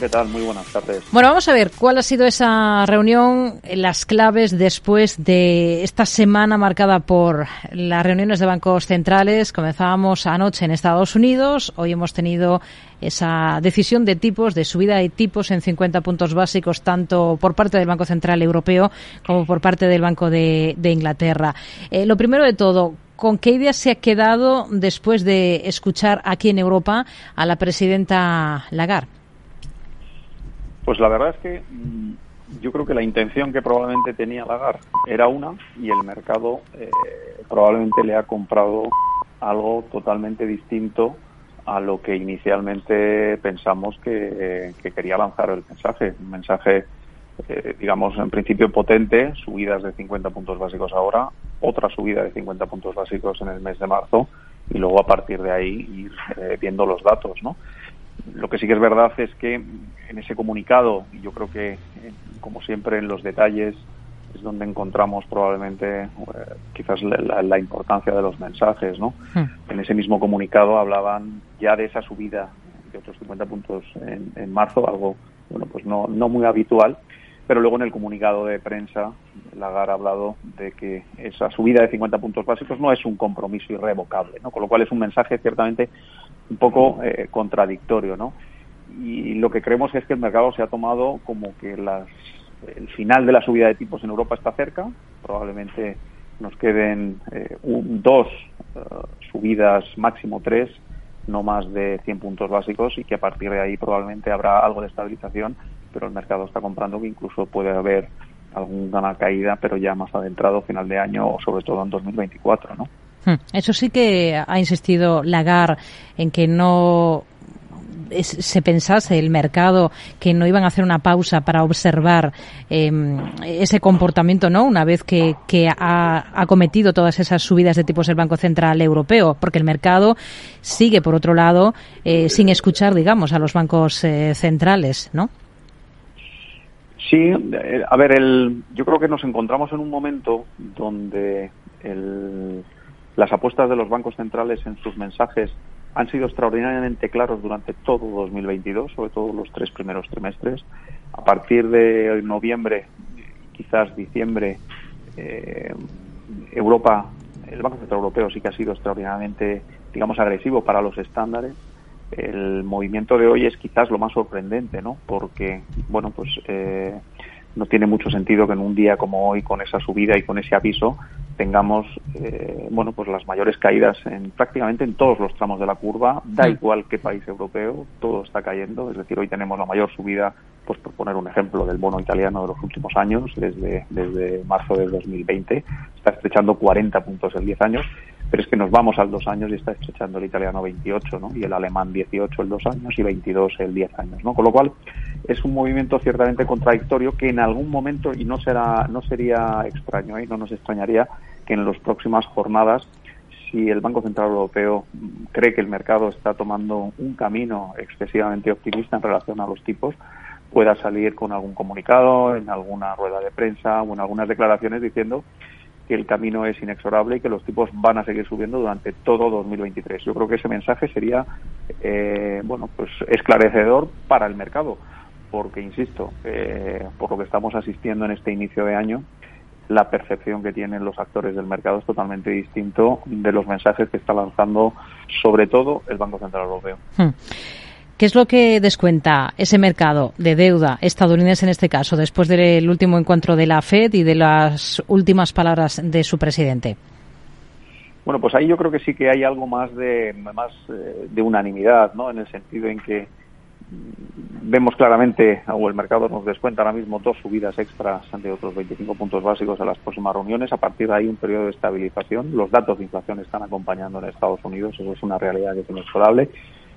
¿Qué tal? Muy buenas tardes. Bueno, vamos a ver cuál ha sido esa reunión, las claves después de esta semana marcada por las reuniones de bancos centrales. Comenzábamos anoche en Estados Unidos, hoy hemos tenido esa decisión de tipos, de subida de tipos en 50 puntos básicos, tanto por parte del Banco Central Europeo como por parte del Banco de, Inglaterra. Eh, lo primero de todo, ¿con qué idea se ha quedado después de escuchar aquí en Europa a la presidenta Lagarde? Pues la verdad es que mm, yo creo que la intención que probablemente tenía Lagarde era una y el mercado eh, probablemente le ha comprado algo totalmente distinto a lo que inicialmente pensamos que, quería lanzar el mensaje. Un mensaje, eh, digamos, en principio potente, subidas de 50 puntos básicos ahora, otra subida de 50 puntos básicos en el mes de marzo y luego a partir de ahí ir eh, viendo los datos, ¿no? Lo que sí que es verdad es que en ese comunicado, y yo creo que, eh, como siempre, en los detalles es donde encontramos probablemente eh, quizás la, importancia de los mensajes, ¿no? Hmm. En ese mismo comunicado hablaban ya de esa subida de otros 50 puntos en, marzo, algo, bueno, pues no, no muy habitual, pero luego en el comunicado de prensa Lagarde ha hablado de que esa subida de 50 puntos básicos no es un compromiso irrevocable, ¿no? Con lo cual es un mensaje ciertamente un poco eh, contradictorio, ¿no? Y lo que creemos es que el mercado se ha tomado como que las, el final de la subida de tipos en Europa está cerca, probablemente nos queden eh, dos eh, subidas, máximo tres, no más de 100 puntos básicos y que a partir de ahí probablemente habrá algo de estabilización, pero el mercado está comprando que incluso puede haber alguna caída, pero ya más adentrado final de año o sobre todo en 2024, ¿no? Hmm. Eso sí que ha insistido Lagarde en que no se pensase el mercado que no iban a hacer una pausa para observar em, ese comportamiento, ¿no? Una vez que, ha, cometido todas esas subidas de tipos el Banco Central Europeo, porque el mercado sigue, por otro lado, eh, sin escuchar, digamos, a los bancos eh, centrales, ¿no? Sí, eh, a ver, el, yo creo que nos encontramos en un momento donde el, las apuestas de los bancos centrales en sus mensajes han sido extraordinariamente claros durante todo 2022, sobre todo los tres primeros trimestres. A partir de noviembre, quizás diciembre, eh, Europa, el Banco Central Europeo sí que ha sido extraordinariamente, digamos, agresivo para los estándares. El movimiento de hoy es quizás lo más sorprendente, ¿no? Porque, bueno, pues eh, no tiene mucho sentido que en un día como hoy, con esa subida y con ese aviso, tengamos eh, bueno pues las mayores caídas en prácticamente en todos los tramos de la curva. Da igual qué país europeo todo está cayendo. Es decir hoy tenemos la mayor subida pues por poner un ejemplo del bono italiano de los últimos años desde desde marzo del 2020 está estrechando 40 puntos en 10 años pero es que nos vamos al dos años y está estrechando el italiano 28 ¿no? y el alemán 18 el dos años y 22 el 10 años ¿no? con lo cual es un movimiento ciertamente contradictorio que en algún momento y no será no sería extraño y ¿eh? no nos extrañaría que en las próximas jornadas si el Banco Central Europeo cree que el mercado está tomando un camino excesivamente optimista en relación a los tipos, pueda salir con algún comunicado, en alguna rueda de prensa o en algunas declaraciones diciendo que el camino es inexorable y que los tipos van a seguir subiendo durante todo 2023. Yo creo que ese mensaje sería, eh, bueno, pues esclarecedor para el mercado, porque insisto, eh, por lo que estamos asistiendo en este inicio de año, la percepción que tienen los actores del mercado es totalmente distinto de los mensajes que está lanzando, sobre todo, el Banco Central Europeo. Hmm. ¿Qué es lo que descuenta ese mercado de deuda estadounidense en este caso, después del último encuentro de la Fed y de las últimas palabras de su presidente? Bueno, pues ahí yo creo que sí que hay algo más de más eh, de unanimidad, ¿no? En el sentido en que vemos claramente, o el mercado nos descuenta ahora mismo dos subidas extras ante otros 25 puntos básicos en las próximas reuniones. A partir de ahí un periodo de estabilización. Los datos de inflación están acompañando en Estados Unidos, eso es una realidad que es inexorable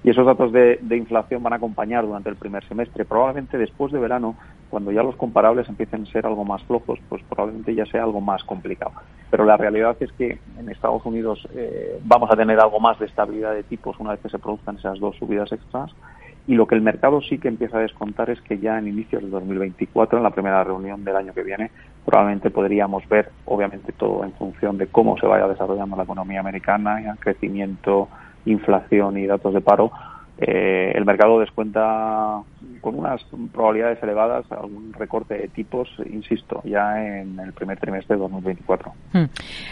y esos datos de, inflación van a acompañar durante el primer semestre. Probablemente después de verano, cuando ya los comparables empiecen a ser algo más flojos, pues probablemente ya sea algo más complicado. Pero la realidad es que en Estados Unidos eh, vamos a tener algo más de estabilidad de tipos una vez que se produzcan esas dos subidas extras. Y lo que el mercado sí que empieza a descontar es que ya en inicios de 2024, en la primera reunión del año que viene, probablemente podríamos ver, obviamente todo en función de cómo se vaya desarrollando la economía americana, el crecimiento inflación y datos de paro, eh, el mercado descuenta con unas probabilidades elevadas algún recorte de tipos, insisto, ya en el primer trimestre de 2024. Hmm.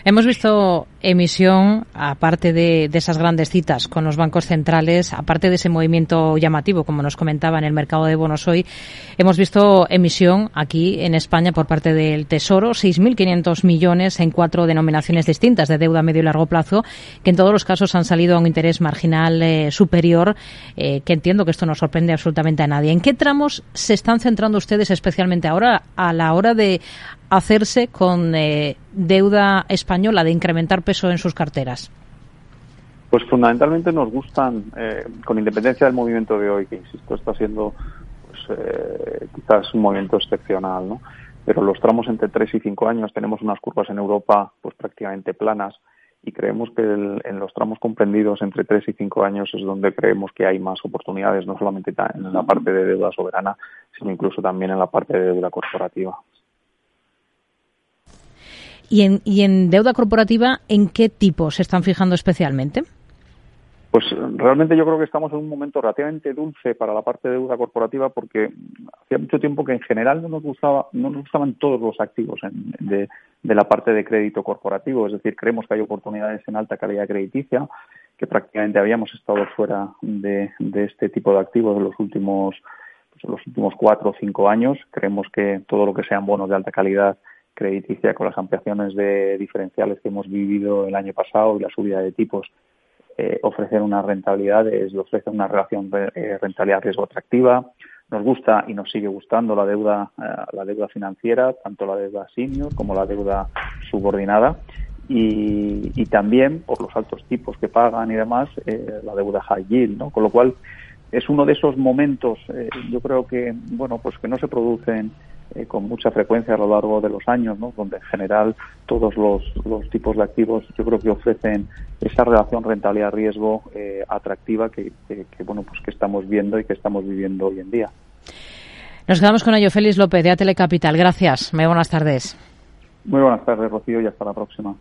Hemos visto emisión, aparte de, esas grandes citas con los bancos centrales, aparte de ese movimiento llamativo, como nos comentaba en el mercado de bonos hoy, hemos visto emisión aquí en España por parte del Tesoro, 6.500 millones en cuatro denominaciones distintas de deuda a medio y largo plazo, que en todos los casos han salido a un interés marginal eh, superior, eh, que entiendo que esto no sorprende absolutamente a nadie. ¿En qué tramos se están centrando ustedes especialmente ahora a la hora de hacerse con eh, deuda española, de incrementar peso en sus carteras? Pues fundamentalmente nos gustan, eh, con independencia del movimiento de hoy, que insisto, está siendo pues, eh, quizás un movimiento excepcional, ¿no? Pero los tramos entre 3 y 5 años tenemos unas curvas en Europa pues prácticamente planas y creemos que en los tramos comprendidos entre 3 y 5 años es donde creemos que hay más oportunidades, no solamente en la parte de deuda soberana, sino incluso también en la parte de deuda corporativa. ¿Y en, y en deuda corporativa, en qué tipo se están fijando especialmente? Pues realmente yo creo que estamos en un momento relativamente dulce para la parte de deuda corporativa porque hacía mucho tiempo que en general no nos gustaba, no nos gustaban todos los activos de, la parte de crédito corporativo, es decir, creemos que hay oportunidades en alta calidad crediticia, que prácticamente habíamos estado fuera de, este tipo de activos en los últimos pues en los últimos cuatro o cinco años. Creemos que todo lo que sean bonos de alta calidad crediticia con las ampliaciones de diferenciales que hemos vivido el año pasado y la subida de tipos eh, ofrecen una rentabilidad, es, ofrece una relación eh, rentabilidad-riesgo atractiva. Nos gusta y nos sigue gustando la deuda, eh, la deuda financiera, tanto la deuda senior como la deuda subordinada. Y, y también por los altos tipos que pagan y demás, la deuda high yield, ¿no? Con lo cual es uno de esos momentos, yo creo que, bueno, pues que no se producen eh, con mucha frecuencia a lo largo de los años, ¿no? donde en general todos los, tipos de activos yo creo que ofrecen esa relación rentabilidad-riesgo eh, atractiva que, bueno pues que estamos viendo y que estamos viviendo hoy en día. Nos quedamos con ello, Félix López de Atele Capital. Gracias. Muy buenas tardes. Muy buenas tardes, Rocío, y hasta la próxima.